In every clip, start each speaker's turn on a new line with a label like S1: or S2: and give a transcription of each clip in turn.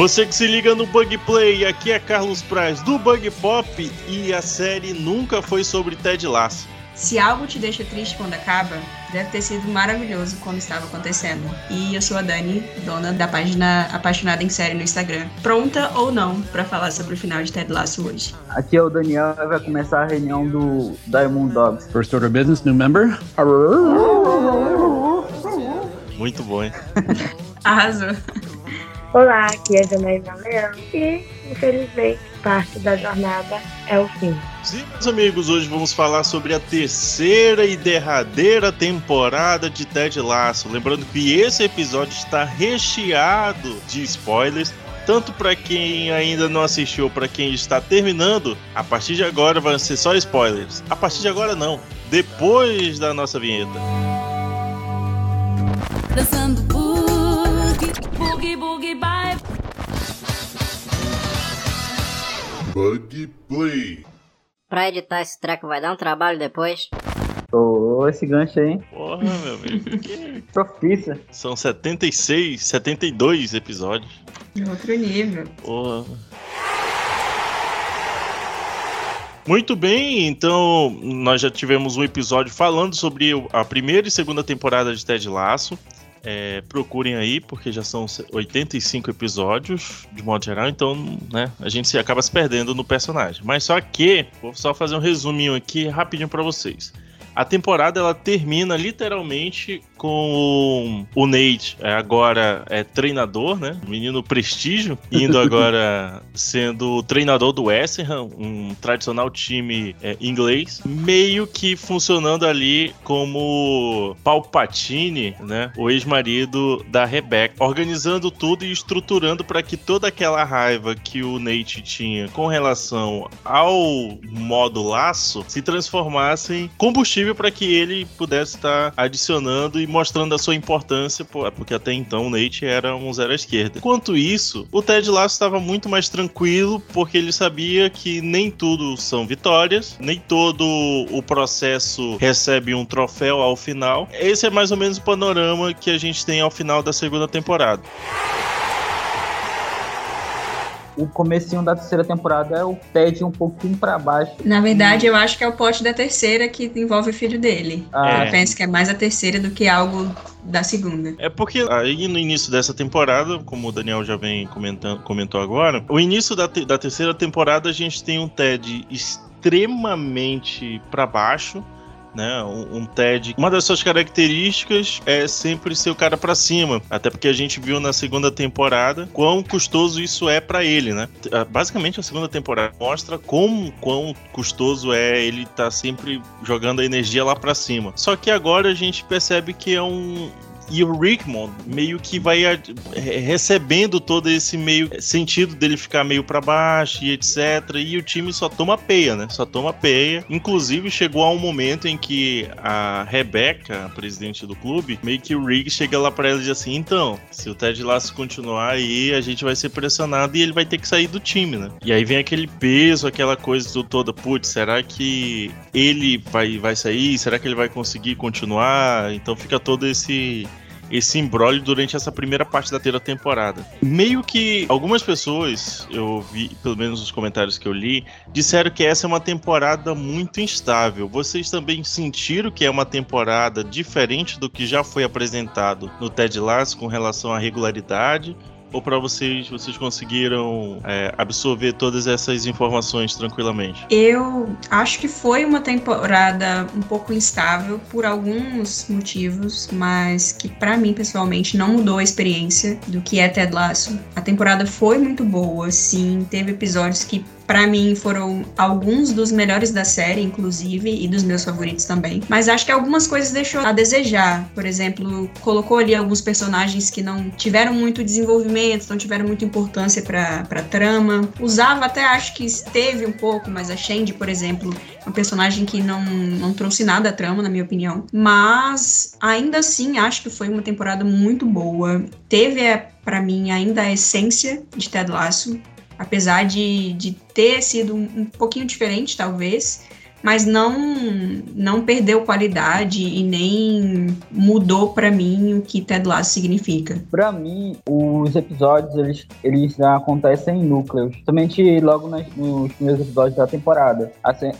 S1: Você que se liga no Bug Play, aqui é Carlos Praz do Bug Pop e a série nunca foi sobre Ted Lasso.
S2: Se algo te deixa triste quando acaba, deve ter sido maravilhoso quando estava acontecendo. E eu sou a Dani, dona da página Apaixonada em Série no Instagram. Pronta ou não para falar sobre o final de Ted Lasso hoje.
S3: Aqui é o Daniel e vai começar a reunião do Diamond Dogs.
S4: First order of business, new member.
S1: Muito bom, hein?
S2: Arrasou.
S5: Olá, aqui é Janaína Leão e, infelizmente, parte da jornada é o fim.
S1: Sim, meus amigos, hoje vamos falar sobre a terceira e derradeira temporada de Ted Lasso. Lembrando que esse episódio está recheado de spoilers, tanto para quem ainda não assistiu, para quem está terminando. A partir de agora vai ser só spoilers. A partir de agora não, depois da nossa vinheta.
S6: Dançando boogie, boogie, boogie, bye.
S7: Bug Play.
S8: Pra editar esse treco vai dar um trabalho depois.
S3: Ô, esse gancho aí, hein?
S1: Porra, meu amigo. que-
S3: Profissa.
S1: São 76, 72 episódios.
S2: Outro nível.
S1: Porra. Muito bem, então nós já tivemos um episódio falando sobre a primeira e segunda temporada de Ted Lasso. É, procurem aí, porque já são 85 episódios, de modo geral, então né, a gente acaba se perdendo no personagem. Mas só que, vou só fazer um resuminho aqui rapidinho pra vocês. A temporada ela termina literalmente com o Nate é, agora é treinador, né? Menino prestígio, indo agora sendo treinador do West Ham, um tradicional time é, inglês, meio que funcionando ali como Palpatine, né? O ex-marido da Rebecca, organizando tudo e estruturando para que toda aquela raiva que o Nate tinha com relação ao modo laço se transformasse em combustível para que ele pudesse estar adicionando e mostrando a sua importância, pô, porque até então o Nate era um zero à esquerda. Enquanto isso, o Ted Lasso estava muito mais tranquilo, porque ele sabia que nem tudo são vitórias, nem todo o processo recebe um troféu ao final. Esse é mais ou menos o panorama que a gente tem ao final da segunda temporada.
S3: O comecinho da terceira temporada é o Ted um pouquinho pra baixo.
S2: Na verdade, eu acho que é o pote da terceira que envolve o filho dele.
S3: Ah,
S2: Eu penso que é mais a terceira do que algo da segunda.
S1: É porque aí no início dessa temporada, como o Daniel já vem comentando, comentou agora, o início da, te- da terceira temporada a gente tem um Ted extremamente pra baixo. Né, um, um Ted. Uma das suas características é sempre ser o cara pra cima, até porque a gente viu na segunda temporada quão custoso isso é pra ele, né? Ah, Basicamente a segunda temporada mostra como quão custoso é ele tá sempre jogando a energia lá pra cima. Só que agora a gente percebe que é um e o Rickmond meio que vai recebendo todo esse meio sentido dele ficar meio pra baixo e etc. E o time só toma peia, né? Só toma peia. Inclusive chegou a um momento em que a Rebecca, a presidente do clube, meio que o Rick chega lá pra ela e diz assim: então, se o Ted Lasso continuar aí, a gente vai ser pressionado e ele vai ter que sair do time, né? E aí vem aquele peso, aquela coisa do toda, putz, será que ele vai, vai sair? Será que ele vai conseguir continuar? Então fica todo esse esse embrólio durante essa primeira parte da terceira temporada. Meio que algumas pessoas, eu vi, pelo menos os comentários que eu li, disseram que essa é uma temporada muito instável. Vocês também sentiram que é uma temporada diferente do que já foi apresentado no Ted Lasso com relação à regularidade? Ou para vocês, vocês conseguiram é, absorver todas essas informações tranquilamente?
S2: Eu acho que foi uma temporada um pouco instável por alguns motivos, mas que pra mim pessoalmente não mudou a experiência do que é Ted Lasso. A temporada foi muito boa, sim, teve episódios que Pra mim foram alguns dos melhores da série, inclusive, e dos meus favoritos também. Mas acho que algumas coisas deixou a desejar. Por exemplo, colocou ali alguns personagens que não tiveram muito desenvolvimento, não tiveram muita importância pra, pra trama. Usava até acho que teve um pouco, mas a Shandy, por exemplo, é um personagem que não, não trouxe nada à trama, na minha opinião. Mas ainda assim, acho que foi uma temporada muito boa. Teve, é, pra mim, ainda a essência de Ted Lasso apesar de, de ter sido um, um pouquinho diferente, talvez, mas não não perdeu qualidade e nem mudou para mim o que Ted Lasso significa.
S3: Pra mim, os episódios, eles, eles acontecem em núcleos. Somente logo nas- nos primeiros episódios da temporada.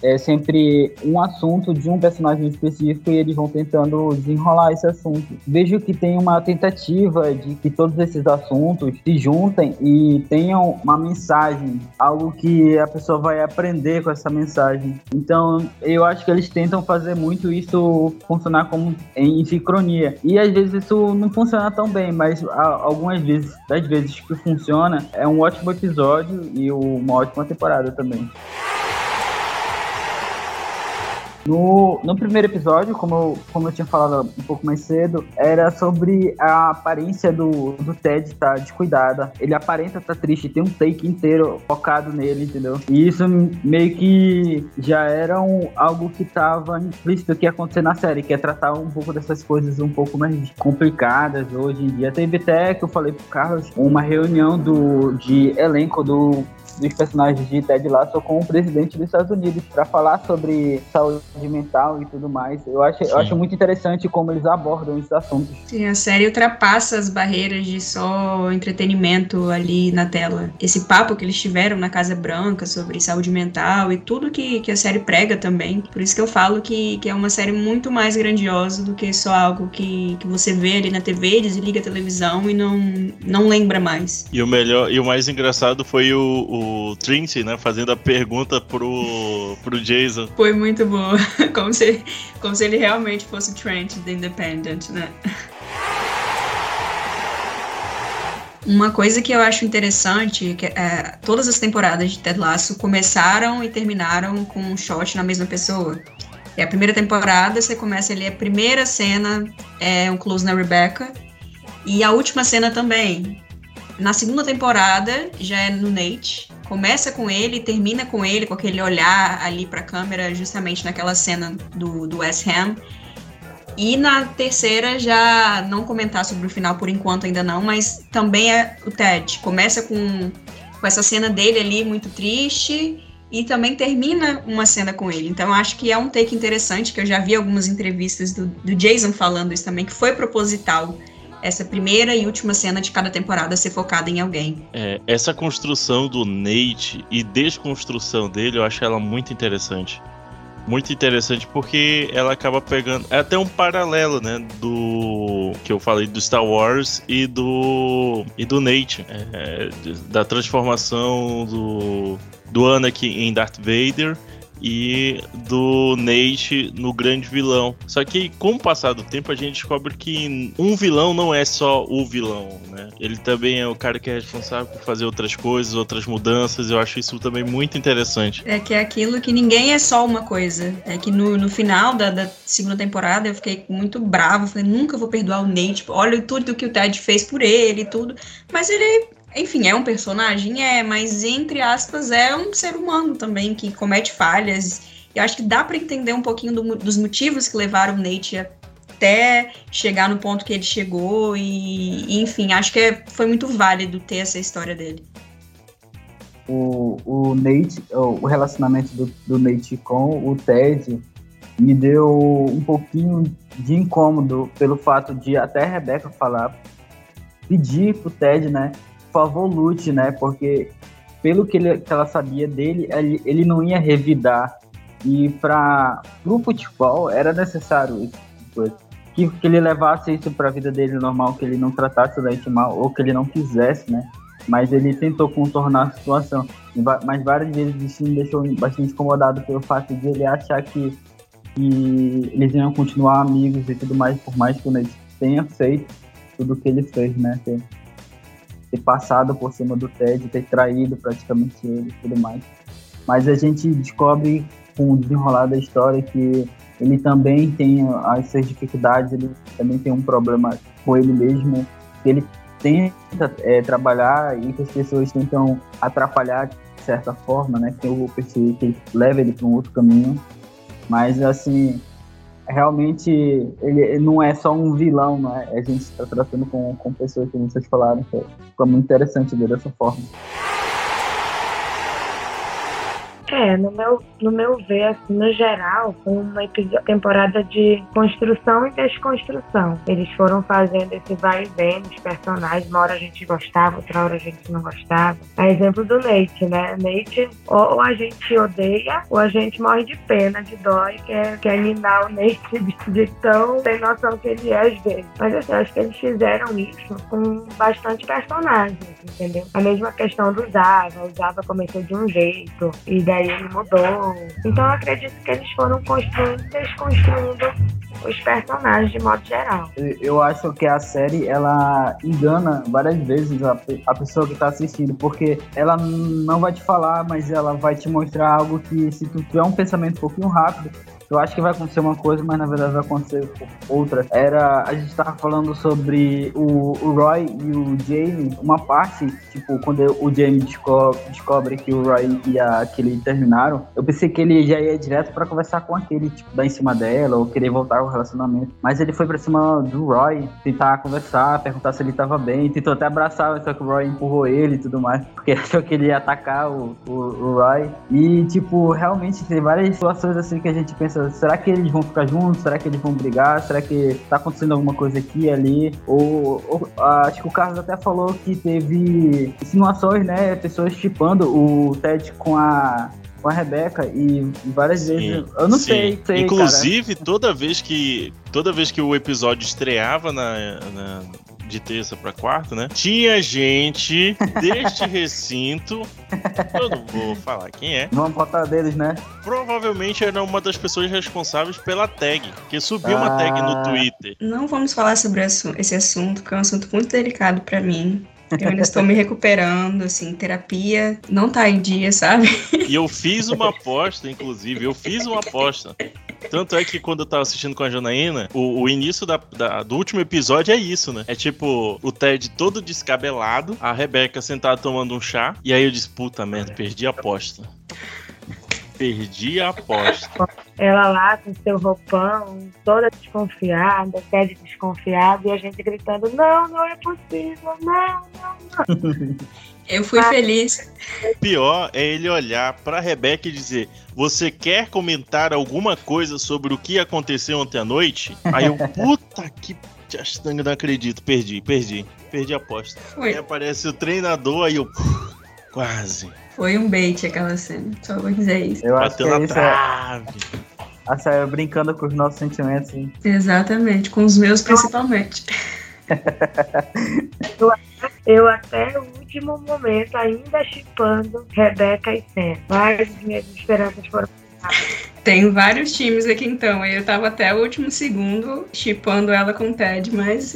S3: É sempre um assunto de um personagem específico e eles vão tentando desenrolar esse assunto. Vejo que tem uma tentativa de que todos esses assuntos se juntem e tenham uma mensagem, algo que a pessoa vai aprender com essa mensagem. Então, eu acho que eles tentam fazer muito isso funcionar como em sincronia. E às vezes isso não funciona tão bem, mas algumas vezes, das vezes que funciona, é um ótimo episódio e uma ótima temporada também. No, no primeiro episódio, como eu, como eu tinha falado um pouco mais cedo, era sobre a aparência do, do Ted estar descuidada. Ele aparenta estar triste, tem um take inteiro focado nele, entendeu? E isso meio que já era um, algo que estava implícito que ia acontecer na série, que é tratar um pouco dessas coisas um pouco mais complicadas hoje em dia. Teve até que eu falei pro Carlos, uma reunião do, de elenco do dos personagens de Ted Lasso com o presidente dos Estados Unidos para falar sobre saúde mental e tudo mais. Eu acho, eu acho muito interessante como eles abordam esses assuntos.
S2: Sim, a série ultrapassa as barreiras de só entretenimento ali na tela. Esse papo que eles tiveram na Casa Branca sobre saúde mental e tudo que, que a série prega também. Por isso que eu falo que, que é uma série muito mais grandiosa do que só algo que, que você vê ali na TV, desliga a televisão e não, não lembra mais.
S1: E o melhor e o mais engraçado foi o, o Trinity, né, fazendo a pergunta pro, pro Jason.
S2: Foi muito boa. Como se, como se ele realmente fosse o Trent The Independent, né? Uma coisa que eu acho interessante, que é, todas as temporadas de Ted Lasso começaram e terminaram com um shot na mesma pessoa. E a primeira temporada, você começa ali, a primeira cena é um close na Rebecca, e a última cena também. Na segunda temporada, já é no Nate, começa com ele termina com ele, com aquele olhar ali pra câmera, justamente naquela cena do, do West Ham. E na terceira, já não comentar sobre o final por enquanto ainda não, mas também é o Ted. Começa com, com essa cena dele ali muito triste e também termina uma cena com ele. Então acho que é um take interessante, que eu já vi algumas entrevistas do, do Jason falando isso também, que foi proposital essa primeira e última cena de cada temporada ser focada em alguém.
S1: É, essa construção do Nate e desconstrução dele, eu acho ela muito interessante. Muito interessante porque ela acaba pegando. É até um paralelo, né? Do. Que eu falei do Star Wars e do. E do Nate. é, de- da transformação do. Do Anakin em Darth Vader e do Nate no grande vilão. Só que com o passar do tempo a gente descobre que um vilão não é só o vilão, né? Ele também é o cara que é responsável por fazer outras coisas, outras mudanças. Eu acho isso também muito interessante.
S2: É que é aquilo que ninguém é só uma coisa. É que no, no final da, da segunda temporada eu fiquei muito brava. Falei, nunca vou perdoar o Nate. Tipo, olha tudo que o Ted fez por ele e tudo. Mas ele, enfim, é um personagem, é, mas entre aspas, é um ser humano também que comete falhas. Eu acho que dá pra entender um pouquinho do dos motivos que levaram o Nate até chegar no ponto que ele chegou. E, e, enfim, acho que é- foi muito válido ter essa história dele.
S3: o, o Nate, o relacionamento do, do Nate com o Ted me deu um pouquinho de incômodo pelo fato de até a Rebeca falar, pedir pro Ted, né, por favor lute, né, porque pelo que, ele, que ela sabia dele, ele, ele não ia revidar e para o futebol era necessário isso, coisa. que, que ele levasse isso para a vida dele normal, que ele não tratasse o Nate mal ou que ele não quisesse, né, mas ele tentou contornar a situação. Mas várias vezes isso me deixou bastante incomodado pelo fato de ele achar que, que eles iam continuar amigos e tudo mais, por mais que o Nate tenha feito tudo o que ele fez, né? Ter passado por cima do Ted, ter traído praticamente ele e tudo mais. Mas a gente descobre com o desenrolar da história que ele também tem as suas dificuldades, ele também tem um problema com ele mesmo, ele tenta é, trabalhar e que as pessoas tentam atrapalhar de certa forma, né? Que eu percebi que leva ele para um outro caminho. Mas, assim, realmente ele não é só um vilão, né? A gente está tratando com, com pessoas que vocês falaram, que ficou muito interessante ver dessa forma.
S5: É, no meu, no meu ver, assim, no geral, foi uma temporada de construção e desconstrução. Eles foram fazendo esse vai e vem dos personagens, uma hora a gente gostava, outra hora a gente não gostava. A exemplo do Nate, né? Nate, ou, ou a gente odeia, ou a gente morre de pena, de dó, e quer, quer ninar o Nate de, de tão sem noção que ele é às vezes. Mas assim, acho que eles fizeram isso com bastante personagens, entendeu? A mesma questão do Zava, o Zava começou de um jeito, e daí ele mudou. Então eu acredito que eles foram construindo e desconstruindo os personagens de modo geral.
S3: Eu- acho que a série ela engana várias vezes a, a pessoa que tá assistindo, porque ela não vai te falar, mas ela vai te mostrar algo que se tu tiver um pensamento um pouquinho rápido, tu acha que vai acontecer uma coisa, mas na verdade vai acontecer outra. Era a gente tava falando sobre o, o Roy e o Jamie, uma parte, tipo, quando o Jamie desco- descobre que o Roy e a Kelly terminaram, eu pensei que ele já ia direto pra conversar com aquele, tipo, dar em cima dela ou querer voltar ao relacionamento. Mas ele foi pra cima do Roy, tentar conversar, perguntar se ele tava bem, tentou até abraçar, só que o Roy empurrou ele e tudo mais, porque achou que ele ia atacar o, o, o Roy. E, tipo, realmente tem várias situações assim que a gente pensa, será que eles vão ficar juntos? Será que eles vão brigar? Será que tá acontecendo alguma coisa aqui e ali? Ou, ou, ah, acho que o Carlos até falou que teve insinuações, né? Pessoas chipando o Ted com a com a Rebeca e várias
S1: Sim,
S3: vezes eu não sei, sei
S1: Inclusive, toda vez que toda vez que o episódio estreava na, na- de terça pra quarta, né? Tinha gente deste recinto. Eu não vou falar quem é.
S3: Vamos botar deles, né?
S1: Provavelmente era uma das pessoas responsáveis pela tag. Que subiu uma tag no
S3: Ah.
S1: Twitter.
S2: Não vamos falar sobre esse assunto, porque é um assunto muito delicado pra mim. Eu ainda estou me recuperando, assim, terapia não tá em dia, sabe?
S1: E eu fiz uma aposta, inclusive. Eu fiz uma aposta. Tanto é que quando eu tava assistindo com a Janaína, o, o início da- da- do último episódio é isso, né? É tipo o Ted todo descabelado, a Rebeca sentada tomando um chá, e aí eu disse: puta merda, perdi a aposta. Perdi a aposta.
S5: Ela lá com seu roupão, toda desconfiada, Ted desconfiado, e a gente gritando: Não, não é possível, não, não.
S2: Eu fui feliz.
S1: O pior é ele olhar pra Rebeca e dizer: Você quer comentar alguma coisa sobre o que aconteceu ontem à noite? Aí eu, puta que não acredito, perdi, perdi, perdi a aposta. Aí aparece o treinador, aí eu. Quase.
S2: foi um bait aquela cena. Só vou dizer isso.
S3: Eu acho que
S1: Bateu
S3: é
S1: na
S3: isso, é,
S1: trave.
S3: a série brincando com os nossos sentimentos. hein?
S2: Exatamente, com os meus principalmente.
S5: Eu até o último momento ainda chipando Rebeca e Sam. Mas as minhas esperanças foram.
S2: Tem vários times aqui então. Eu tava até o último segundo chipando ela com o Ted, mas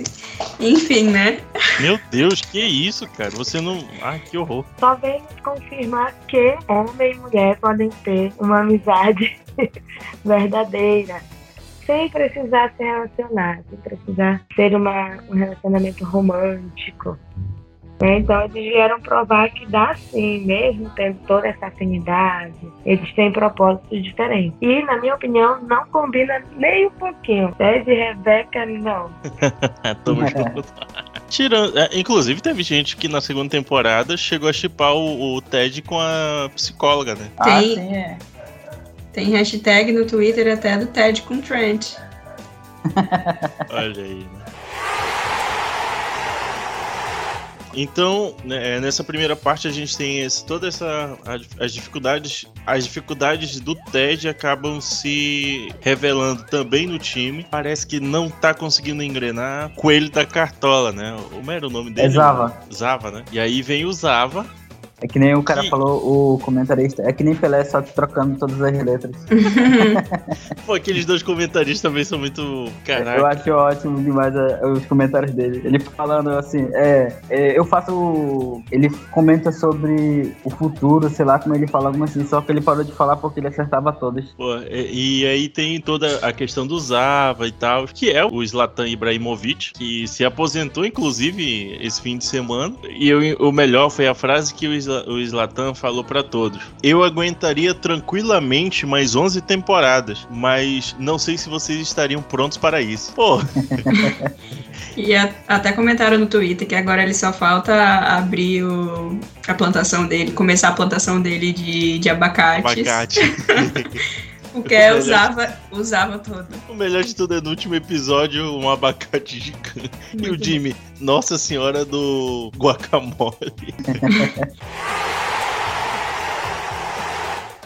S2: enfim, né?
S1: Meu Deus, que isso, cara? Você não. Ah, que horror.
S5: Só vem confirmar que homem e mulher podem ter uma amizade verdadeira. Sem precisar se relacionar, sem precisar ser uma, um relacionamento romântico. Né? Então eles vieram provar que dá sim, mesmo tendo toda essa afinidade, eles têm propósitos diferentes. E, na minha opinião, não combina nem um pouquinho. Ted e Rebeca, não.
S1: Tamo junto. Tirando, é, inclusive, teve gente que na segunda temporada chegou a chipar o, o Ted com a psicóloga, né?
S3: Ah,
S2: Tem-
S3: sim, é.
S2: Tem hashtag no Twitter até do Ted com Trent.
S1: Olha aí, né? Então, né, nessa primeira parte a gente tem esse, toda essa as dificuldades, as dificuldades do Ted acabam se revelando também no time. Parece que não tá conseguindo engrenar. Coelho da Cartola, né? Como era o nome dele?
S3: É Zava.
S1: Zava, né? E aí vem o Zava.
S3: É que nem o cara falou, o comentarista. É que nem Pelé, só que trocando todas as letras.
S1: Pô, aqueles dois comentaristas também são muito.
S3: Eu
S1: Caraca.
S3: acho ótimo demais é, os comentários dele. Ele falando assim, é, é, eu faço. Ele comenta sobre o futuro, sei lá como ele fala alguma assim, só que ele parou de falar porque ele acertava todas.
S1: Pô, e, e aí tem toda a questão do Zava e tal, que é o Zlatan Ibrahimovic, que se aposentou, inclusive, esse fim de semana. E eu- o melhor foi a frase que o Zlatan o Slatan falou pra todos. Eu aguentaria tranquilamente mais 11 temporadas, mas não sei se vocês estariam prontos para isso. Pô,
S2: E a- até comentaram no Twitter que agora ele só falta abrir o- a plantação dele, começar a plantação dele de, de abacates.
S1: abacate.
S2: O que é, usava, usava todo.
S1: o melhor de tudo é no último episódio um abacate gigante. E o
S2: Muito
S1: Jimmy, Nossa Senhora do Guacamole.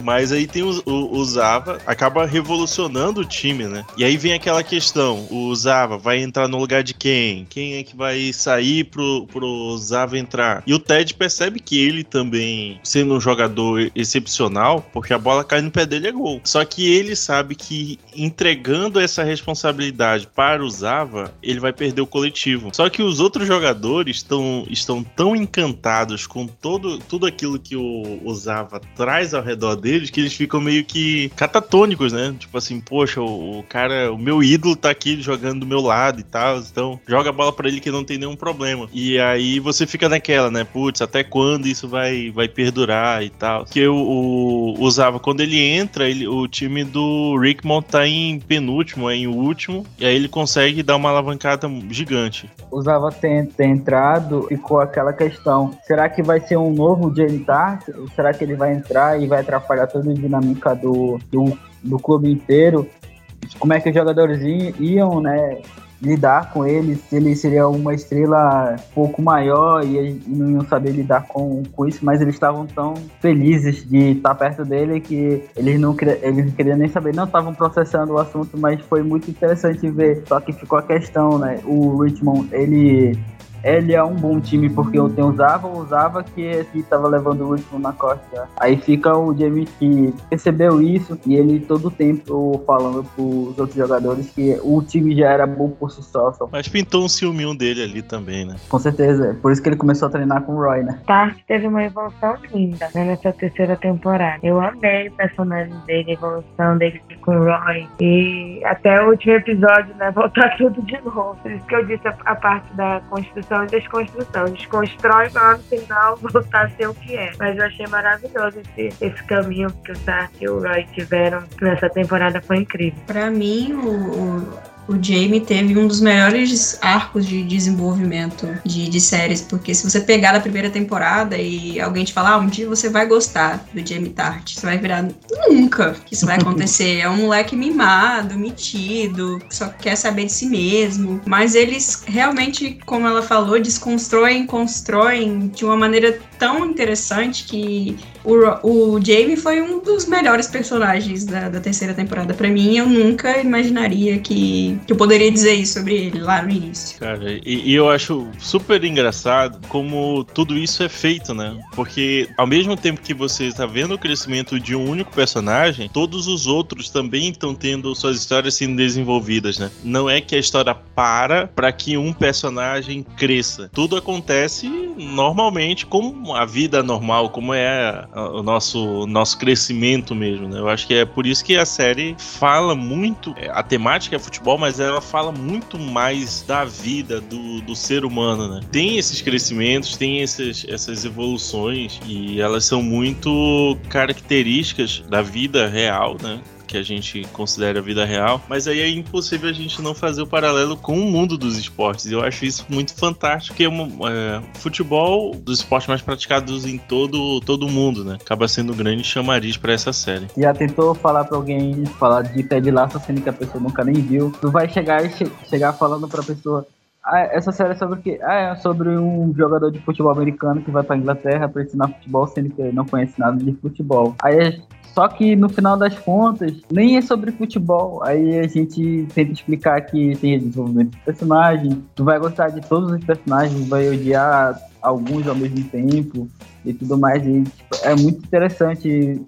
S1: Mas aí tem o, o, o Zava, acaba revolucionando o time, né? E aí vem aquela questão: o Zava vai entrar no lugar de quem? Quem é que vai sair pro, pro Zava entrar? E o Ted percebe que ele também, sendo um jogador excepcional, porque a bola cai no pé dele é gol. Só que ele sabe que entregando essa responsabilidade para o Zava, ele vai perder o coletivo. Só que os outros jogadores estão, estão tão encantados com todo, tudo aquilo que o, o Zava traz ao redor deles que eles ficam meio que catatônicos, né? Tipo assim, poxa, o, o cara, o meu ídolo tá aqui jogando do meu lado e tal, então joga a bola pra ele que não tem nenhum problema. E aí você fica naquela, né? Putz, até quando isso vai, vai perdurar e tal. Que o, o, Zava, quando ele entra, ele, o time do Rickmont tá em penúltimo, é em último, e aí ele consegue dar uma alavancada gigante.
S3: Usava ter, ter entrado, ficou aquela questão: será que vai ser um novo Tart? Será que ele vai entrar e vai atrapalhar toda a dinâmica do, do, do clube inteiro? Como é que os jogadores iam, né? Lidar com ele, se ele seria uma estrela um pouco maior e, não iam saber lidar com, com isso, mas eles estavam tão felizes de estar perto dele que eles não, eles não queriam nem saber, não estavam processando o assunto, mas foi muito interessante ver. Só que ficou a questão, né? O Richmond, ele ele é um bom time porque eu tenho usava, usava que que estava levando o Richmond na costa. Aí fica o Jamie que percebeu isso e ele todo o tempo falando pros outros jogadores que o time já era bom por si só, só.
S1: Mas pintou um ciúminho dele ali também, né?
S3: Com certeza, por isso que ele começou a treinar com o Roy, né?
S5: Tart teve uma evolução linda né, nessa terceira temporada. Eu amei o personagem dele, a evolução dele com o Roy. E até o último episódio, né? Voltar tudo de novo. Por isso que eu disse a, a parte da construção e desconstrução. Desconstrói para no final voltar a ser o que é. Mas eu achei maravilhoso esse, esse caminho que o Tart e o Roy tiveram nessa temporada. Foi incrível.
S2: Pra mim, o, o, o Jamie teve um dos melhores arcos de desenvolvimento de, de séries, porque se você pegar da primeira temporada e alguém te falar, ah, um dia você vai gostar do Jamie Tart, você vai virar, nunca que isso vai acontecer. é um moleque mimado, metido, que só quer saber de si mesmo. Mas eles realmente, como ela falou, desconstroem, constroem de uma maneira tão interessante que o, o Jamie foi um dos melhores personagens da, da terceira temporada. Pra mim, eu nunca imaginaria que, que eu poderia dizer isso sobre ele lá no início.
S1: Cara, e, e eu acho super engraçado como tudo isso é feito, né? Porque ao mesmo tempo que você está vendo o crescimento de um único personagem, todos os outros também estão tendo suas histórias sendo desenvolvidas, né? Não é que a história para para que um personagem cresça. Tudo acontece normalmente como a vida normal, como é o nosso nosso crescimento mesmo, né? Eu acho que é por isso que a série fala muito, é, a temática é futebol, mas ela fala muito mais da vida do, do ser humano, né? Tem esses crescimentos, tem esses, essas evoluções e elas são muito características da vida real, né? Que a gente considera a vida real, mas aí é impossível a gente não fazer o paralelo com o mundo dos esportes. Eu acho isso muito fantástico, porque é uma- é, futebol dos esportes mais praticados em todo todo mundo, né? Acaba sendo um grande chamariz para essa série.
S3: Já tentou falar pra alguém, falar de Ted Lasso, sendo que a pessoa nunca nem viu. Tu vai chegar e che- chegar falando pra pessoa. Ah, essa série é sobre o quê? Ah, é sobre um jogador de futebol americano que vai pra Inglaterra pra ensinar futebol, sendo que ele não conhece nada de futebol. Aí, só que no final das contas, nem é sobre futebol. Aí a gente tenta explicar que tem desenvolvimento de personagem, tu vai gostar de todos os personagens, vai odiar alguns ao mesmo tempo e tudo mais. E, tipo, é muito interessante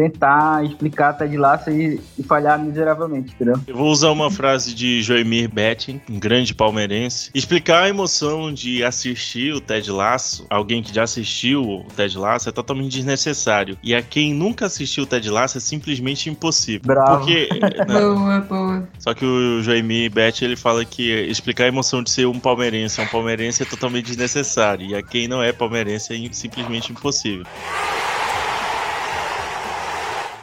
S3: tentar explicar Ted Lasso e, e falhar miseravelmente, entendeu?
S1: Eu vou usar uma frase de Joemir Betting, um grande palmeirense. Explicar a emoção de assistir o Ted Lasso, alguém que já assistiu o Ted Lasso, é totalmente desnecessário. E a quem nunca assistiu o Ted Lasso é simplesmente impossível.
S3: Bravo.
S1: Porque. né,
S2: Boa, boa.
S1: Só que o Joemir Bet ele fala que explicar a emoção de ser um palmeirense a um palmeirense é totalmente desnecessário. E a quem não é palmeirense é simplesmente impossível.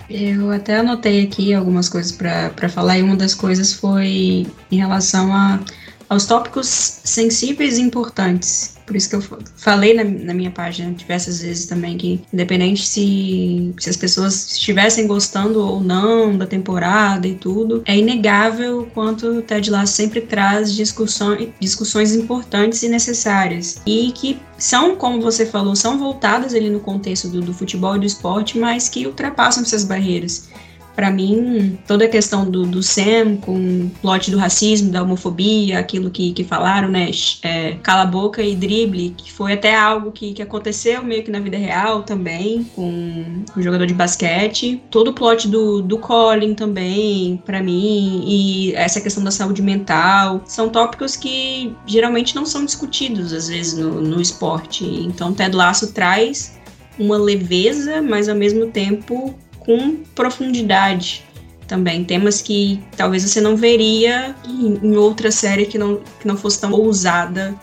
S2: Eu até anotei aqui algumas coisas pra falar, e uma das coisas foi em relação a, aos tópicos sensíveis e importantes. Por isso que eu fa- falei na, na minha página diversas vezes também que, independente se, se as pessoas estivessem gostando ou não da temporada e tudo, é inegável quanto o Ted Lasso sempre traz discussões, discussões importantes e necessárias. E que são, como você falou, são voltadas ali no contexto do, do futebol e do esporte, mas que ultrapassam essas barreiras. Pra mim, toda a questão do, do Sam com o plot do racismo, da homofobia, aquilo que, que falaram, né? É, cala a boca e drible, que foi até algo que, que aconteceu meio que na vida real também, com o jogador de basquete. Todo o plot do, do Colin também, pra mim, e essa questão da saúde mental, são tópicos que geralmente não são discutidos, às vezes, no, no esporte. Então, Ted Lasso traz uma leveza, mas ao mesmo tempo com profundidade também. Temas que talvez você não veria em, em outra série que não, que não fosse tão ousada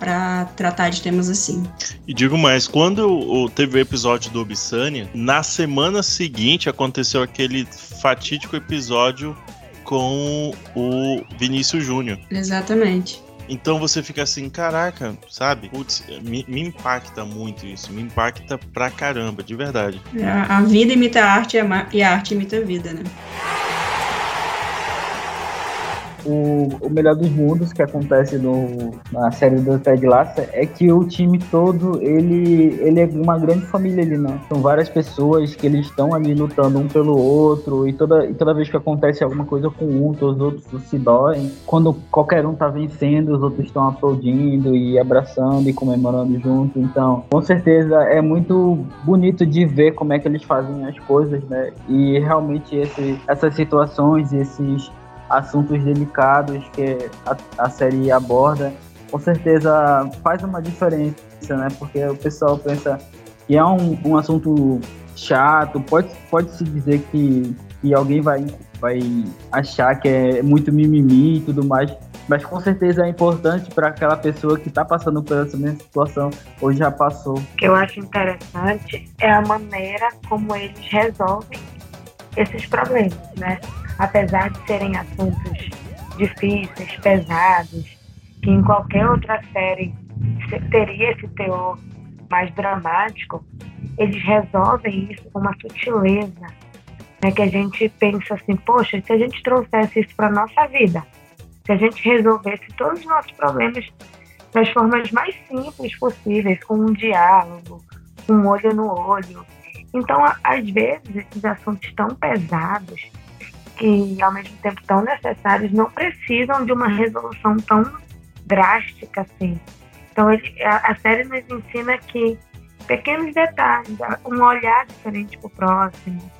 S2: para tratar de temas assim.
S1: E digo mais, quando teve o episódio do Obsânia, na semana seguinte aconteceu aquele fatídico episódio com o Vinícius Júnior.
S2: Exatamente.
S1: Então você fica assim, caraca, sabe? Putz, me, me impacta muito isso, me impacta pra caramba, de verdade.
S2: A, a vida imita a arte e a, e a arte imita a vida, né?
S3: O, o melhor dos mundos que acontece no, na série do Ted Lasso é que o time todo, ele, ele é uma grande família ali, né? São várias pessoas que eles estão ali lutando um pelo outro e toda, e toda vez que acontece alguma coisa com um, os outros se doem. Quando qualquer um tá vencendo, os outros estão aplaudindo e abraçando e comemorando junto. Então, com certeza é muito bonito de ver como é que eles fazem as coisas, né? E realmente esse, essas situações, esses assuntos delicados que a, a série aborda, com certeza faz uma diferença, né? Porque o pessoal pensa que é um, um assunto chato, pode, pode se dizer que, que alguém vai, vai achar que é muito mimimi e tudo mais, mas com certeza é importante para aquela pessoa que está passando por essa mesma situação ou já passou.
S5: O que eu acho interessante é a maneira como eles resolvem esses problemas, né? Apesar de serem assuntos difíceis, pesados, que em qualquer outra série teria esse teor mais dramático, eles resolvem isso com uma sutileza, né? Que a gente pensa assim, poxa, se a gente trouxesse isso para nossa vida, se a gente resolvesse todos os nossos problemas das formas mais simples possíveis, com um diálogo, um olho no olho. Então, às vezes, esses assuntos tão pesados que, ao mesmo tempo, tão necessários, não precisam de uma resolução tão drástica assim. Então, ele, a, a série nos ensina que pequenos detalhes, um olhar diferente para o próximo,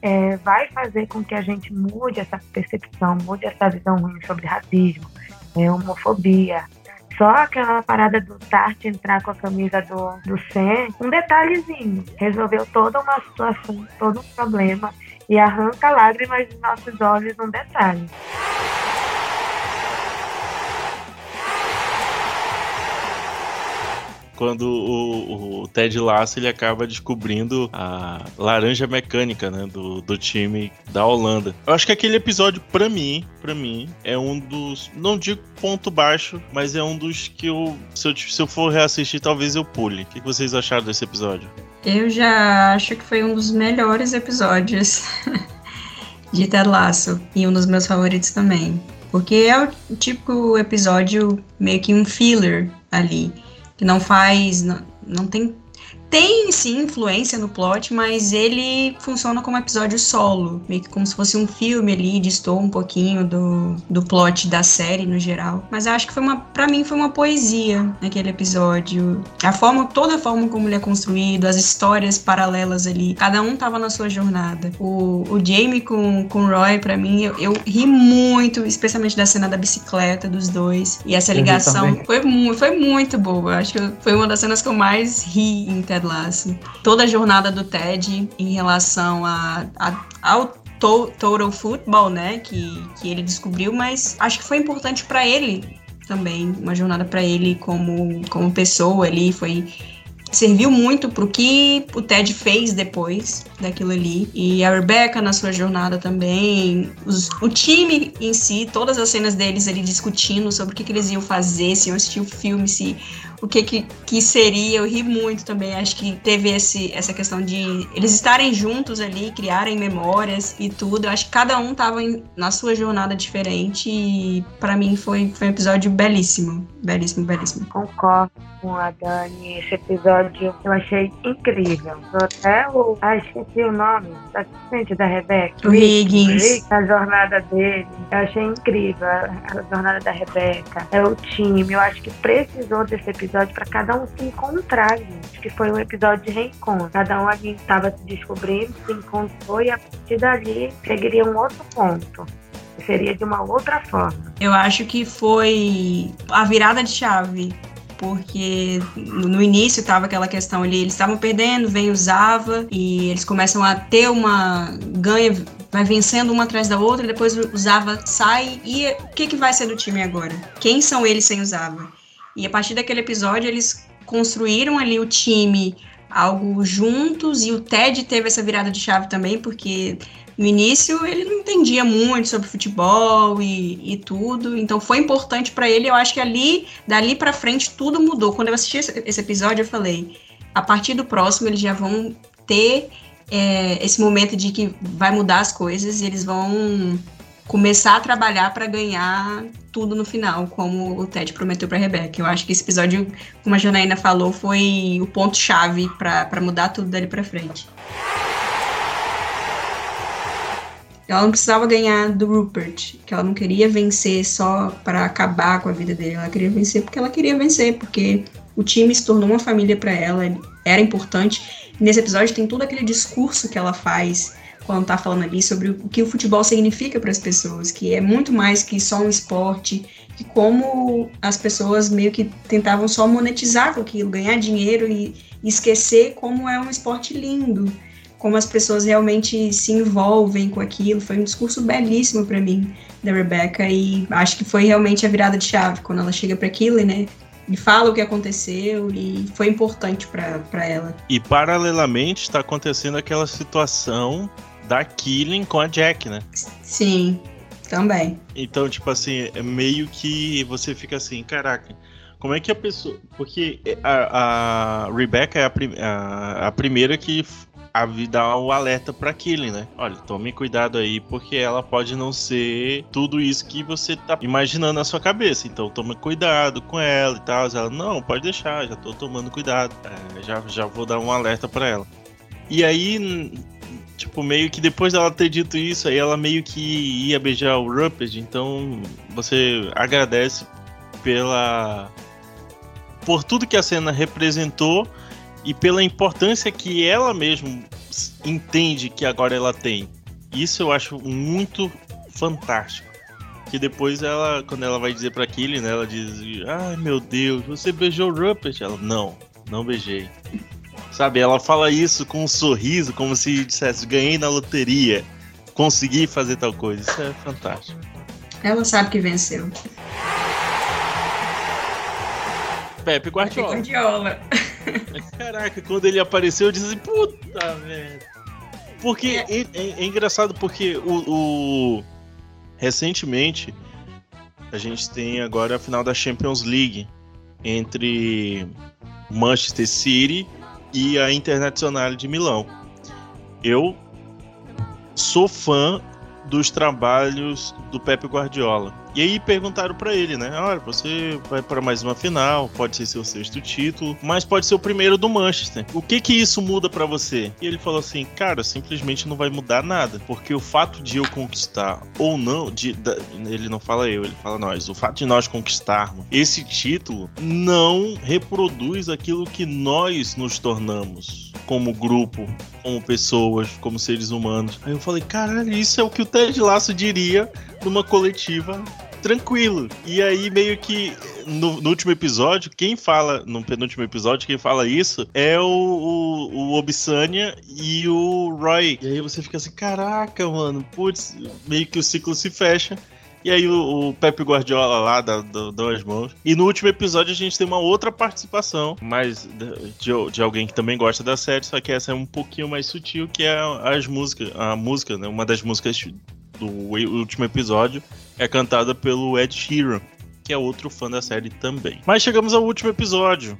S5: é, vai fazer com que a gente mude essa percepção, mude essa visão ruim sobre racismo, é, homofobia, só aquela parada do Tart entrar com a camisa do, do Sam, um detalhezinho, resolveu toda uma situação, todo um problema e arranca lágrimas dos nossos olhos num detalhe.
S1: Quando o, o Ted Lasso ele acaba descobrindo a laranja mecânica, né, do, do time da Holanda. Eu acho que aquele episódio, pra mim, para mim, é um dos, não digo ponto baixo, mas é um dos que eu, se eu, se eu for reassistir, talvez eu pule. O que vocês acharam desse episódio?
S2: Eu já acho que foi um dos melhores episódios de Ted Lasso e um dos meus favoritos também. Porque é o típico episódio meio que um filler ali, que não faz, não, não tem tem sim influência no plot, mas ele funciona como episódio solo, meio que como se fosse um filme ali, distou um pouquinho do, do plot da série no geral. Mas eu acho que foi uma, para mim foi uma poesia naquele episódio. A forma, toda a forma como ele é construído, as histórias paralelas ali, cada um tava na sua jornada. O, o Jamie com, com o Roy, para mim, eu, eu, ri muito, especialmente da cena da bicicleta dos dois. E essa ligação foi, mu foi muito boa. Eu acho que foi uma das cenas que eu mais ri em Ted Lasso. Toda a jornada do Ted em relação a, a ao to Total Football, né, que, que ele descobriu, mas acho que foi importante para ele também, uma jornada para ele como, como pessoa ali, foi serviu muito pro que o Ted fez depois daquilo ali. E a Rebecca na sua jornada também. Os, o time em si, todas as cenas deles ali discutindo sobre o que, que eles iam fazer, se iam assistir o filme, se o que, que, que seria. Eu ri muito também. Acho que teve esse, essa questão de eles estarem juntos ali, criarem memórias e tudo. Eu acho que cada um tava em, na sua jornada diferente e para mim foi, foi um episódio belíssimo. Belíssimo, belíssimo.
S5: Concordo com a Dani. Esse episódio eu achei incrível. Até o. Ah, esqueci o nome. Da assistente da Rebeca.
S2: O Higgins.
S5: A jornada dele. Eu achei incrível. A, a jornada da Rebeca. É o time. Eu acho que precisou desse episódio para cada um se encontrar, gente. Que foi um episódio de reencontro. Cada um ali estava se descobrindo, se encontrou e a partir dali seguiria um outro ponto seria de uma outra forma.
S2: Eu acho que foi a virada de chave porque no início estava aquela questão ali, eles estavam perdendo, vem usava e eles começam a ter uma ganha vai vencendo uma atrás da outra, depois usava sai e o que que vai ser do time agora? Quem são eles sem usava? E a partir daquele episódio eles construíram ali o time algo juntos e o Ted teve essa virada de chave também, porque no início ele não entendia muito sobre futebol e, e tudo, então foi importante para ele. Eu acho que ali, dali para frente, tudo mudou. Quando eu assisti esse episódio, eu falei: a partir do próximo eles já vão ter é, esse momento de que vai mudar as coisas e eles vão começar a trabalhar para ganhar tudo no final, como o Ted prometeu para Rebecca. Eu acho que esse episódio, como a Janaína falou, foi o ponto chave para mudar tudo dali para frente. Ela não precisava ganhar do Rupert, que ela não queria vencer só para acabar com a vida dele. Ela queria vencer porque ela queria vencer, porque o time se tornou uma família para ela, era importante. nesse episódio tem todo aquele discurso que ela faz quando tá falando ali sobre o que o futebol significa para as pessoas, que é muito mais que só um esporte, e como as pessoas meio que tentavam só monetizar com aquilo, ganhar dinheiro e esquecer como é um esporte lindo como as pessoas realmente se envolvem com aquilo. Foi um discurso belíssimo para mim da Rebecca e acho que foi realmente a virada de chave quando ela chega para aquilo, né? E fala o que aconteceu e foi importante para ela.
S1: E paralelamente está acontecendo aquela situação da Killing com a Jack, né?
S2: Sim, também.
S1: Então, tipo assim, é meio que você fica assim, caraca, como é que a pessoa. Porque a, a Rebecca é a, a, a primeira que a dá o alerta para Killing, né? Olha, tome cuidado aí, porque ela pode não ser tudo isso que você tá imaginando na sua cabeça. Então tome cuidado com ela e tal. Ela, não, pode deixar, já tô tomando cuidado. É, já, já vou dar um alerta para ela. E aí, tipo, meio que depois dela ter dito isso, aí ela meio que ia beijar o Rupert, então você agradece pela por tudo que a cena representou e pela importância que ela mesma entende que agora ela tem. Isso eu acho muito fantástico. Que depois ela, quando ela vai dizer para Killy, né, ela diz: "Ai, meu Deus, você beijou o Rupert?" Ela: "Não, não beijei." Sabe, ela fala isso com um sorriso, como se dissesse: "Ganhei na loteria, consegui fazer tal coisa." Isso é fantástico.
S2: Ela sabe que venceu.
S1: Pepe Guardiola.
S2: Pepe Guardiola.
S1: Caraca, quando ele apareceu, eu disse puta merda. Porque é, é, é engraçado porque o, o, recentemente a gente tem agora a final da Champions League entre Manchester City e a Internacional de Milão. Eu sou fã dos trabalhos do Pepe Guardiola. E aí perguntaram pra ele, né? Olha, você vai pra mais uma final, pode ser seu sexto título, mas pode ser o primeiro do Manchester. O que que isso muda pra você? E ele falou assim, cara, simplesmente não vai mudar nada, porque o fato de eu conquistar ou não, de, da- ele não fala eu, ele fala nós. O fato de nós conquistarmos esse título não reproduz aquilo que nós nos tornamos como grupo, como pessoas, como seres humanos. Aí eu falei, caralho, isso é o que o Ted Lasso diria numa coletiva tranquilo. E aí, meio que no, no último episódio, quem fala, no penúltimo episódio, quem fala isso é o, o, o Obsania e o Roy. E aí você fica assim, caraca, mano, putz, meio que o ciclo se fecha. E aí o, o Pepe Guardiola lá dá, dá, as mãos. E no último episódio a gente tem uma outra participação, mas de, de alguém que também gosta da série, só que essa é um pouquinho mais sutil, que é as músicas, a música, né? Uma das músicas do último episódio é cantada pelo Ed Sheeran, que é outro fã da série também. Mas chegamos ao último episódio.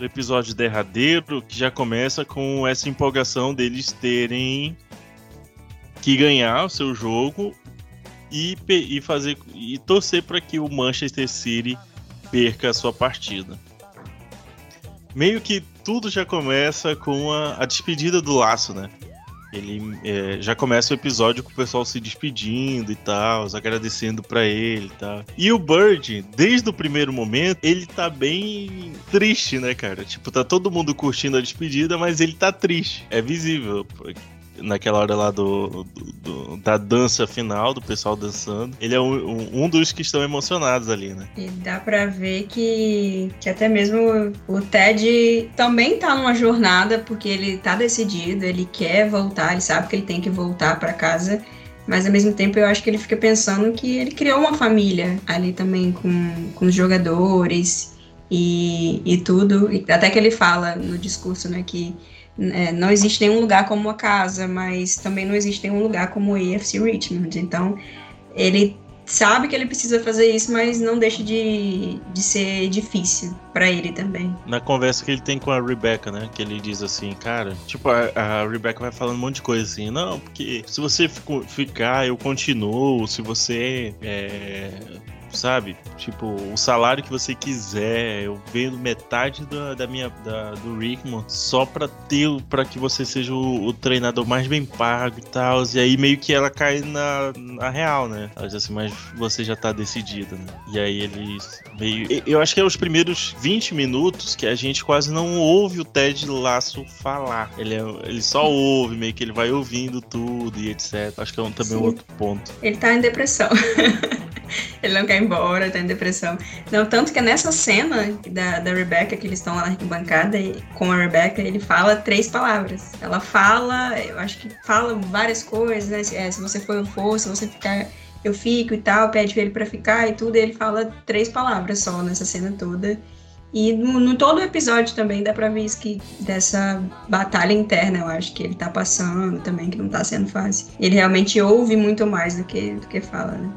S1: O episódio derradeiro, que já começa com essa empolgação deles terem que ganhar o seu jogo e, e fazer e torcer para que o Manchester City perca a sua partida. Meio que tudo já começa com a, a despedida do laço, né? Ele é, já começa o episódio com o pessoal se despedindo e tal, agradecendo pra ele e tal. E o Bird, desde o primeiro momento, ele tá bem triste, né, cara? Tipo, tá todo mundo curtindo a despedida, mas ele tá triste. É visível. Naquela hora lá do, do- do- da dança final, do pessoal dançando. Ele é um, um- dos que estão emocionados ali, né?
S2: E dá pra ver que, que até mesmo o Ted também tá numa jornada, porque ele tá decidido, ele quer voltar, ele sabe que ele tem que voltar pra casa. Mas ao mesmo tempo eu acho que ele fica pensando que ele criou uma família ali também com, com os jogadores e, e tudo. E até que ele fala no discurso, né, que é, não existe nenhum lugar como a casa, mas também não existe nenhum lugar como o AFC Richmond. Então ele sabe que ele precisa fazer isso, mas não deixa de, de ser difícil pra ele também.
S1: na conversa que ele tem com a Rebecca, né? Que ele diz assim, cara, tipo, a, a Rebecca vai falando um monte de coisa assim, não, porque se você ficar, eu continuo, se você é, sabe, tipo, o salário que você quiser, eu vendo metade da, da minha da, do Rickman só pra ter, para que você seja o, o treinador mais bem pago e tal. E aí meio que ela cai na, na real, né? Ela diz assim, mas você já tá decidido, né? E aí eles meio. Eu acho que é os primeiros 20 minutos que a gente quase não ouve o Ted Laço falar. Ele, é- ele só ouve, meio que ele vai ouvindo tudo e etc. Acho que é um, também um
S2: Sim.
S1: outro ponto.
S2: Ele tá em depressão. ele não quer ir embora, tá em depressão. Não, tanto que nessa cena da, da Rebecca, que eles estão lá na arquibancada e, com a Rebecca, ele fala três palavras. Ela fala, eu acho que fala várias coisas, né? Se, é, se você for, eu for, se você ficar, eu fico e tal, pede ele pra ficar e tudo, e ele fala três palavras só nessa cena toda. E no, no todo o episódio também dá pra ver isso que dessa batalha interna, eu acho que ele tá passando também, que não tá sendo fácil. Ele realmente ouve muito mais do que, do que fala, né?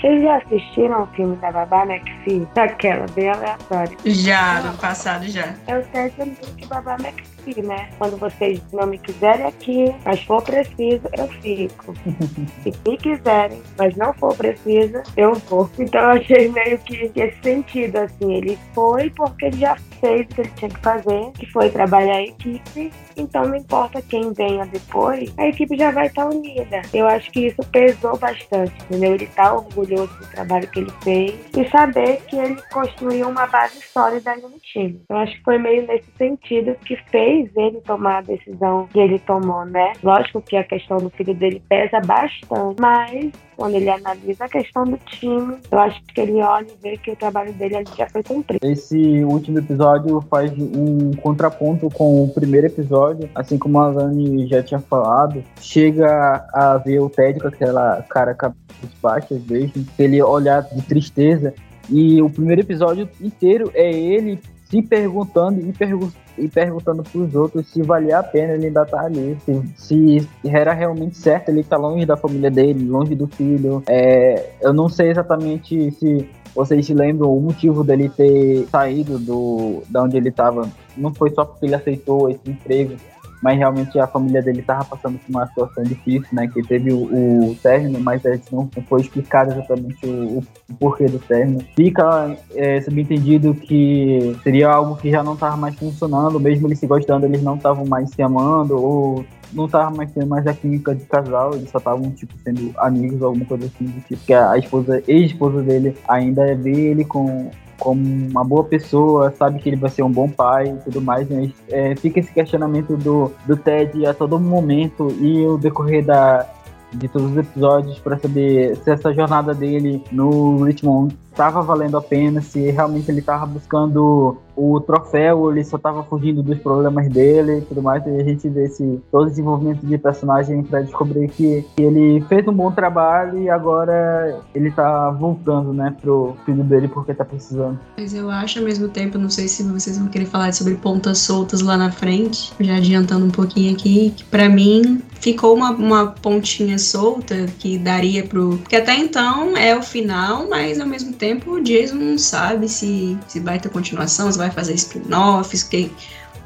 S5: Vocês já assistiram o filme da Babá McPhee? Daquela, bem aleatória.
S2: Já, no passado já.
S5: É o Ted Link Babá McPhee, né? Quando vocês não me quiserem aqui, mas for preciso, eu fico. Se me quiserem, mas não for preciso, eu vou. Então eu achei meio que, esse sentido, assim. Ele foi porque ele já fez o que ele tinha que fazer, que foi trabalhar a equipe. Então não importa quem venha depois, a equipe já vai estar unida. Eu acho que isso pesou bastante, entendeu? Ele tá orgulhoso do trabalho que ele fez e saber que ele construiu uma base sólida no time. Eu acho que foi meio nesse sentido que fez ele tomar a decisão que ele tomou, né? Lógico que a questão do filho dele pesa bastante, mas quando ele analisa a questão do time, eu acho que ele olha e vê que o trabalho dele ali já foi cumprido.
S3: Esse último episódio faz um contraponto com o primeiro episódio, assim como a Lani já tinha falado. Chega a ver o Ted com aquela cara cabisbaixa, às vezes, aquele olhar de tristeza. E o primeiro episódio inteiro é ele se perguntando e, pergu e perguntando pros outros se valia a pena ele ainda estar ali, se, se era realmente certo ele estar longe da família dele, longe do filho. É, eu não sei exatamente se vocês se lembram o motivo dele ter saído do da onde ele estava? Não foi só porque ele aceitou esse emprego mas realmente a família dele estava passando por uma situação difícil, né? Que teve o, o término, mas a gente não foi explicado exatamente o, o porquê do término. Fica é, subentendido que seria algo que já não estava mais funcionando, mesmo eles se gostando, eles não estavam mais se amando, ou não tava mais tendo mais a química de casal, eles só estavam, tipo, sendo amigos alguma coisa assim, do tipo, que a esposa, ex-esposa dele ainda vê ele com como uma boa pessoa, sabe que ele vai ser um bom pai e tudo mais, mas é, fica esse questionamento do, do Ted a todo momento e o decorrer da, de todos os episódios para saber se essa jornada dele no Richmond estava valendo a pena, se realmente ele estava buscando o troféu, ele só estava fugindo dos problemas dele e tudo mais. E a gente vê esse todo o desenvolvimento de personagem para descobrir que, que, ele fez um bom trabalho e agora ele tá voltando, né, pro filho dele porque tá precisando.
S2: Mas eu acho ao mesmo tempo, não sei se vocês vão querer falar sobre pontas soltas lá na frente, já adiantando um pouquinho aqui, que para mim ficou uma, uma pontinha solta que daria pro. Porque até então é o final, mas ao mesmo tempo tempo, o Jason não sabe se, se vai ter continuação, se vai fazer spin-offs, que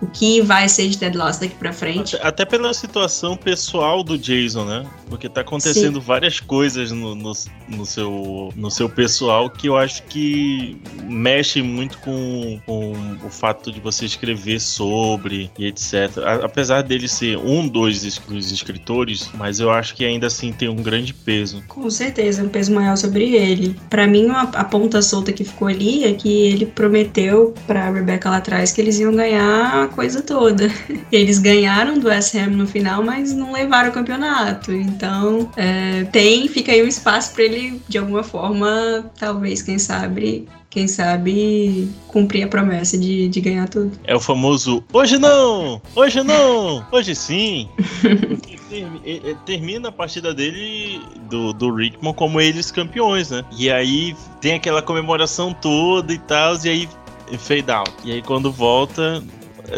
S2: o que vai ser de Ted Lasso daqui pra frente.
S1: Até, até, pela situação pessoal do Jason, né? Porque tá acontecendo Sim. várias coisas no, no, no, seu, no seu pessoal que eu acho que mexe muito com, com o fato de você escrever sobre e etc. A, apesar dele ser um dos escritores, mas eu acho que ainda assim tem um grande peso.
S2: Com certeza, um peso maior sobre ele. Para mim, a, a ponta solta que ficou ali é que ele prometeu pra Rebecca lá atrás que eles iam ganhar coisa toda. Eles ganharam do West Ham no final, mas não levaram o campeonato. Então, é, tem, fica aí um espaço para ele, de alguma forma, talvez, quem sabe, quem sabe cumprir a promessa de, de ganhar tudo.
S1: É o famoso hoje não, hoje não, hoje sim. termina a partida dele do, do Richmond como eles campeões, né? E aí tem aquela comemoração toda e tal, e aí fade out. E aí quando volta,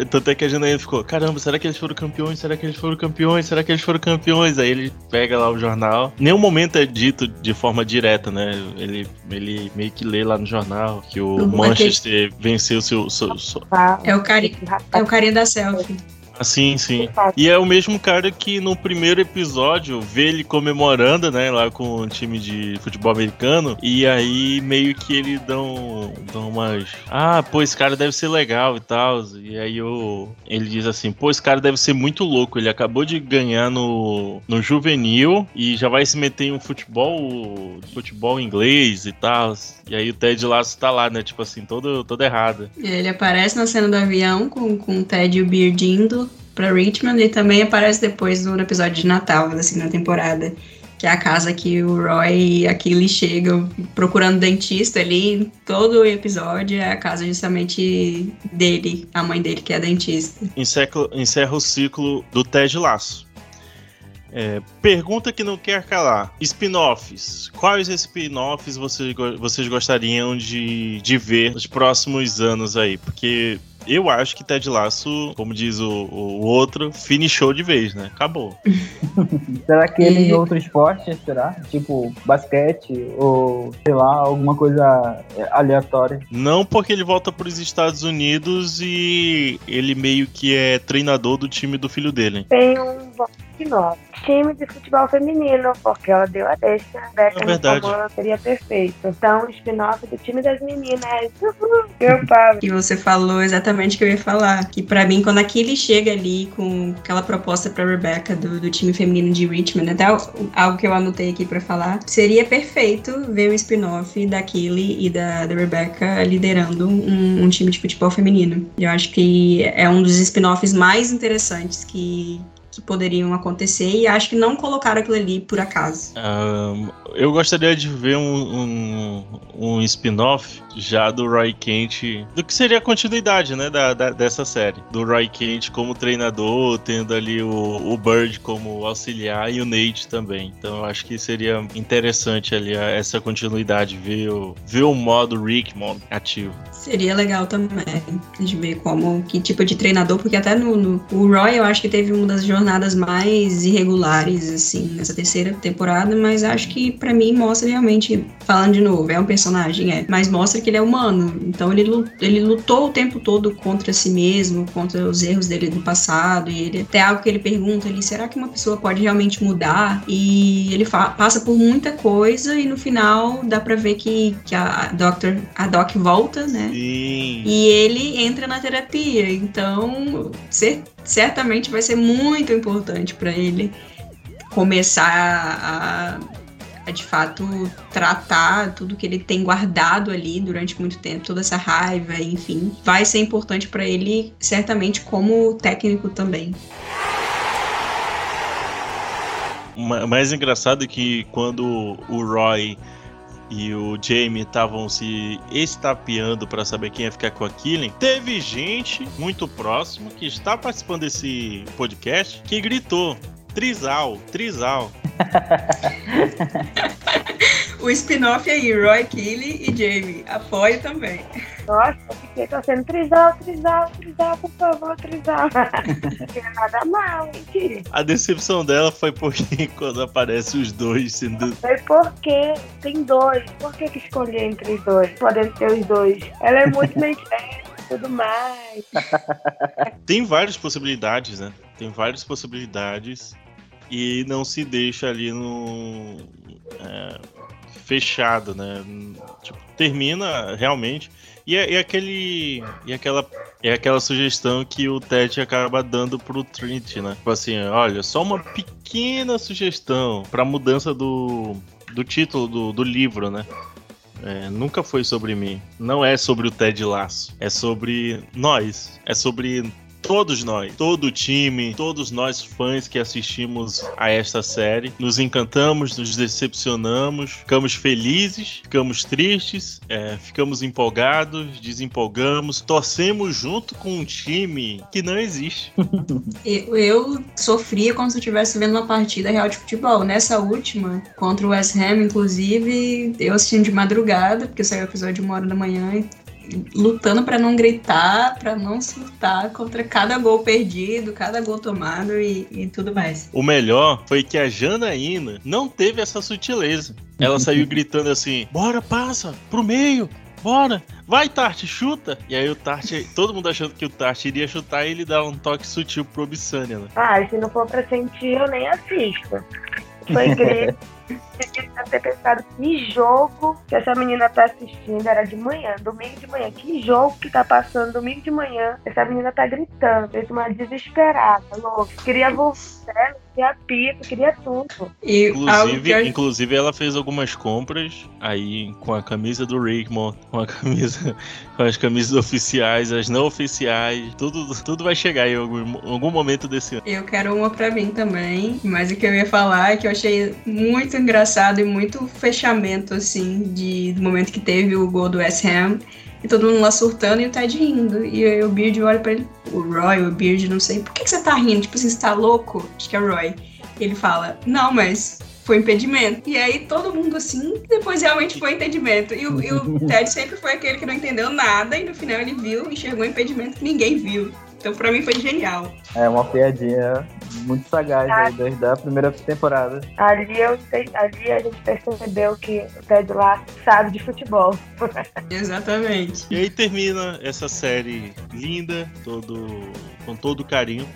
S1: tanto é que a Janaína ficou, caramba, será que eles foram campeões? Será que eles foram campeões? Será que eles foram campeões? Aí ele pega lá o jornal. Nenhum momento é dito de forma direta, né? Ele, ele meio que lê lá no jornal que o uhum. Manchester venceu seu, seu, seu...
S2: É o carinha, é o carinha da selfie.
S1: Ah, sim, sim. E é o mesmo cara que no primeiro episódio vê ele comemorando, né, lá com o time de futebol americano. E aí meio que ele dão, dão umas. Ah, pô, esse cara deve ser legal e tal. E aí o, ele diz assim: pô, esse cara deve ser muito louco. Ele acabou de ganhar no, no juvenil e já vai se meter em um futebol, futebol inglês e tal. E aí o Ted Lasso tá lá, né? Tipo assim, todo, todo errado.
S2: Ele aparece na cena do avião com, com o Ted e o Beard indo pra Richmond e também aparece depois no episódio de Natal da segunda temporada. Que é a casa que o Roy e a Killy chegam procurando dentista ali. Todo o episódio é a casa justamente dele, a mãe dele que é dentista.
S1: Encerra, encerra o ciclo do Ted Laço. É, pergunta que não quer calar: spin-offs. Quais spin-offs vocês, vocês gostariam de, de ver nos próximos anos aí? Porque eu acho que Ted Laço, como diz o, o outro, finishou de vez, né? Acabou.
S3: será que ele em outro esporte, será? Tipo basquete ou, sei lá, alguma coisa aleatória?
S1: Não, porque ele volta para os Estados Unidos e ele meio que é treinador do time do filho dele.
S5: Tem um spin-off. Time de futebol feminino, porque ela deu a deixa. Beca é verdade. Ela seria perfeito. Então, spin-off do time das meninas. Uhul, meu pai.
S2: E você falou exatamente o que eu ia falar. Que para mim, quando aquele chega ali com aquela proposta pra Rebecca do, do time feminino de Richmond, até algo que eu anotei aqui para falar, seria perfeito ver um spin-off da Killy e da, da Rebecca liderando um, um time de futebol feminino. Eu acho que é um dos spin-offs mais interessantes que, que poderiam acontecer e acho que não colocaram aquilo ali por acaso.
S1: Um, eu gostaria de ver um, um, um spin-off já do Roy Kent, do que seria a continuidade, né, da, da, dessa série. Do Roy Kent como treinador, tendo ali o, o Bird como auxiliar e o Nate também. Então eu acho que seria interessante ali essa continuidade, ver o, ver o modo Rickmond ativo.
S2: Seria legal também de ver como, que tipo de treinador, porque até no, no, o Roy eu acho que teve uma das jornadas mais irregulares, assim, nessa terceira temporada, mas acho que para mim mostra realmente, falando de novo, é um personagem, é, mas mostra que ele é humano, então ele, ele lutou o tempo todo contra si mesmo, contra os erros dele do passado, e ele até algo que ele pergunta ali, será que uma pessoa pode realmente mudar? E ele passa por muita coisa e no final dá pra ver que, que a, Doctor, a Doc volta, né?
S1: Sim.
S2: E ele entra na terapia. Então, cer certamente vai ser muito importante para ele começar a, a, de fato, tratar tudo que ele tem guardado ali durante muito tempo, toda essa raiva, enfim. Vai ser importante para ele, certamente, como técnico também.
S1: O mais engraçado é que quando o Roy e o Jamie estavam se estapeando para saber quem ia ficar com a Killing, teve gente muito próxima que está participando desse podcast que gritou: Trisal, Trisal.
S2: o spin-off aí, Roy Killing e Jamie. Apoio também.
S5: Nossa, fiquei torcendo Trisal, Trisal, Trisal, por favor, Trisal. Não é nada mal, mentira.
S1: A decepção dela foi porque quando aparece os dois sendo.
S5: Foi porque tem dois. Por que, que escolher entre os dois? Podendo ter os dois. Ela é muito mente tudo mais.
S1: Tem várias possibilidades, né? Tem várias possibilidades e não se deixa ali no é, fechado, né? Tipo, termina realmente e é, é, aquele. E aquela. É aquela sugestão que o Ted acaba dando pro Trinity, né? Tipo assim, olha, só uma pequena sugestão pra mudança do, do título do, do livro, né? É, nunca foi sobre mim. Não é sobre o Ted Laço. É sobre nós. É sobre todos nós, todo o time, todos nós fãs que assistimos a esta série, nos encantamos, nos decepcionamos, ficamos felizes, ficamos tristes, é, ficamos empolgados, desempolgamos, torcemos junto com um time que não existe.
S2: eu, eu sofria como se eu estivesse vendo uma partida real de futebol. Nessa última, contra o West Ham, inclusive, eu assistindo de madrugada, porque saiu o episódio de uma hora da manhã lutando para não gritar, para não surtar contra cada gol perdido, cada gol tomado e, e, tudo mais.
S1: O melhor foi que a Janaína não teve essa sutileza. Ela saiu gritando assim: bora, passa, pro meio, bora, vai Tarte, chuta. E aí o Tarte, todo mundo achando que o Tarte iria chutar e ele dá um toque sutil pro Obsânia, né?
S5: Ah, se não for pra sentir, eu nem assisto. Foi grito. Ter pensado que jogo que essa menina tá assistindo era de manhã, domingo de manhã. Que jogo que tá passando domingo de manhã? Essa menina tá gritando, fez uma desesperada, louca. Queria voltar, queria pito, queria tudo.
S1: E inclusive, eu... inclusive, ela fez algumas compras aí com a camisa do Rickmore, com a camisa, com as camisas oficiais, as não oficiais, tudo, tudo vai chegar em algum, algum momento desse ano.
S2: Eu quero uma pra mim também, mas o que eu ia falar é que eu achei muito muito engraçado e muito fechamento, assim, de, do momento que teve o gol do West Ham. E todo mundo lá surtando e o Ted rindo. E aí o Beard olha pra ele, o Roy, o Beard, não sei, por que, que você tá rindo? Tipo assim, você tá louco? Acho que é o Roy. E ele fala, não, mas foi impedimento. E aí todo mundo assim, depois realmente foi impedimento. E o, e o Ted sempre foi aquele que não entendeu nada, e no final ele viu, enxergou impedimento que ninguém viu. Então pra mim foi genial.
S3: É uma piadinha muito sagaz ah. desde a primeira temporada.
S5: Ali, eu, ali a gente percebeu que o Ted Lasso sabe de futebol.
S2: Exatamente.
S1: E aí termina essa série linda, todo, com todo carinho.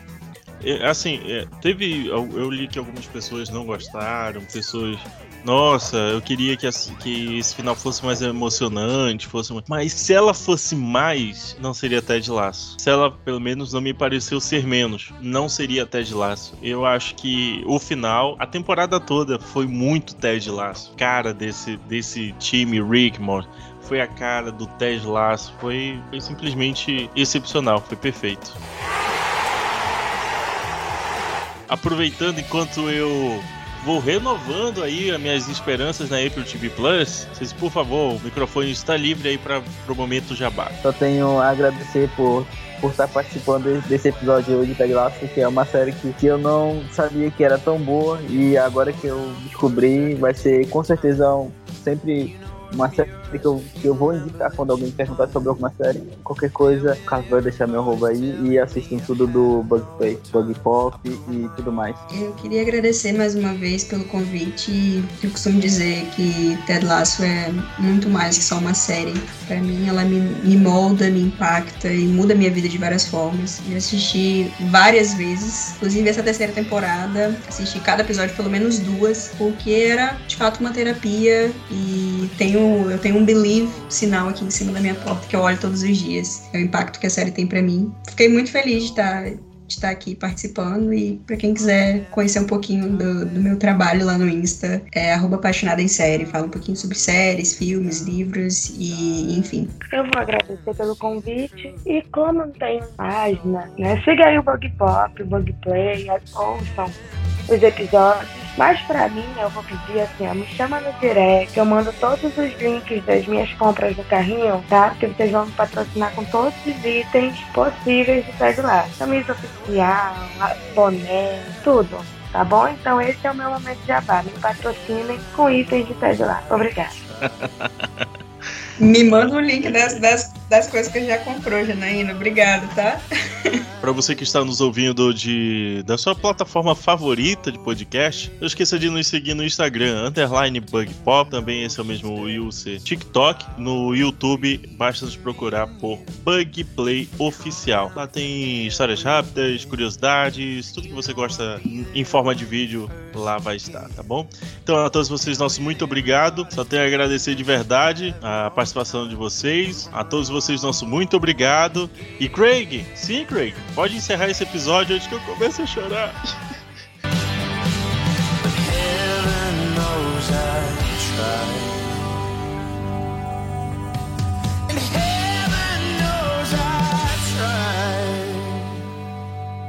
S1: É, assim, é, teve. Eu li que algumas pessoas não gostaram, pessoas nossa, eu queria que, que esse final fosse mais emocionante, fosse mas se ela fosse mais, não seria Ted Laço. Se ela pelo menos não me pareceu ser menos, não seria Ted Laço. Eu acho que o final, a temporada toda foi muito Ted Laço. Cara desse desse time Rickmore foi a cara do Ted Laço, foi, foi simplesmente excepcional, foi perfeito. Aproveitando enquanto eu vou renovando aí as minhas esperanças na Apple TV Plus. Vocês, por favor, o microfone está livre aí para o momento jabá.
S3: Só tenho a agradecer por por estar participando desse episódio hoje Lasso, que é uma série que, que eu não sabia que era tão boa e agora que eu descobri vai ser com certeza um, sempre uma série que eu, que eu vou indicar quando alguém perguntar sobre alguma série. Qualquer coisa, o Carlos vai deixar meu arroba aí e assistam tudo do Bug Bug Pop e tudo mais.
S2: Eu queria agradecer mais uma vez pelo convite. Eu costumo dizer que Ted Lasso é muito mais que só uma série. Pra mim, ela me, me molda, me impacta e muda minha vida de várias formas. Eu assisti várias vezes, inclusive essa terceira temporada, assisti cada episódio pelo menos duas, porque era de fato uma terapia e tenho, eu tenho um believe sinal aqui em cima da minha porta que eu olho todos os dias. É o impacto que a série tem pra mim. Fiquei muito feliz de estar de estar aqui participando e para quem quiser conhecer um pouquinho do, do, meu trabalho lá no Insta, é apaixonada em série, fala um pouquinho sobre séries, filmes, livros e enfim.
S5: Eu vou agradecer pelo convite e como não tem página, né, siga aí o Bug Pop, o Bug Play, ouçam os episódios. Mas pra mim, eu vou pedir assim, ó, me chama no direct, eu mando todos os links das minhas compras no carrinho, tá? Porque vocês vão me patrocinar com todos os itens possíveis de de lá. Camisa oficial, boné, tudo. Tá bom? Então esse é o meu momento de jabá. Me patrocinem com itens de de lá. Obrigada.
S2: Me manda o link das, das, das coisas que já comprou, Janaína. Obrigada, tá?
S1: Para você que está nos ouvindo de, da sua plataforma favorita de podcast, não esqueça de nos seguir no Instagram, underline bugpop, também esse é o mesmo UC TikTok. No YouTube, basta nos procurar por Bugplay Oficial. Lá tem histórias rápidas, curiosidades, tudo que você gosta em forma de vídeo, lá vai estar, tá bom? Então a todos vocês, nosso muito obrigado. Só tenho a agradecer de verdade a participação de vocês. A todos vocês, nosso muito obrigado. E Craig, sim, Craig, pode encerrar esse episódio antes que eu comece a chorar.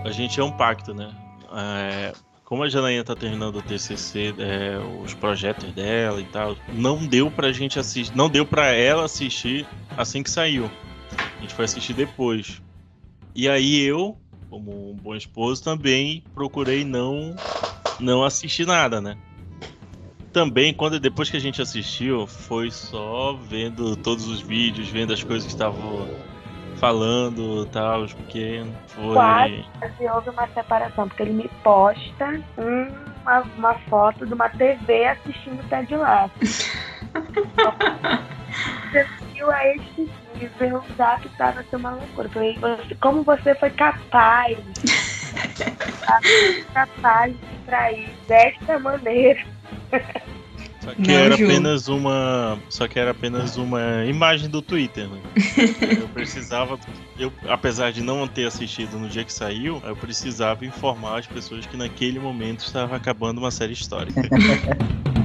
S1: A gente é um pacto, né? É, como a Janaína tá terminando o TCC, é, os projetos dela e tal, não deu pra gente assistir, não deu pra ela assistir assim que saiu. A gente foi assistir depois. E aí eu, como um bom esposo, também procurei não não assistir nada, né? Também, quando depois que a gente assistiu, foi só vendo todos os vídeos, vendo as coisas que estavam falando tal, porque foi.
S5: Quase houve uma separação, porque ele me posta uma, uma foto de uma TV assistindo Ted Lasso. Você viu a este nível, o zap tava sendo uma loucura. Falei, como você foi capaz, capaz de trair desta maneira.
S1: Só que
S2: Não,
S1: era
S2: Ju.
S1: apenas uma. Só que era apenas uma imagem do Twitter, né? Eu precisava. Eu, apesar de não ter assistido no dia que saiu, eu precisava informar as pessoas que naquele momento estava acabando uma série histórica.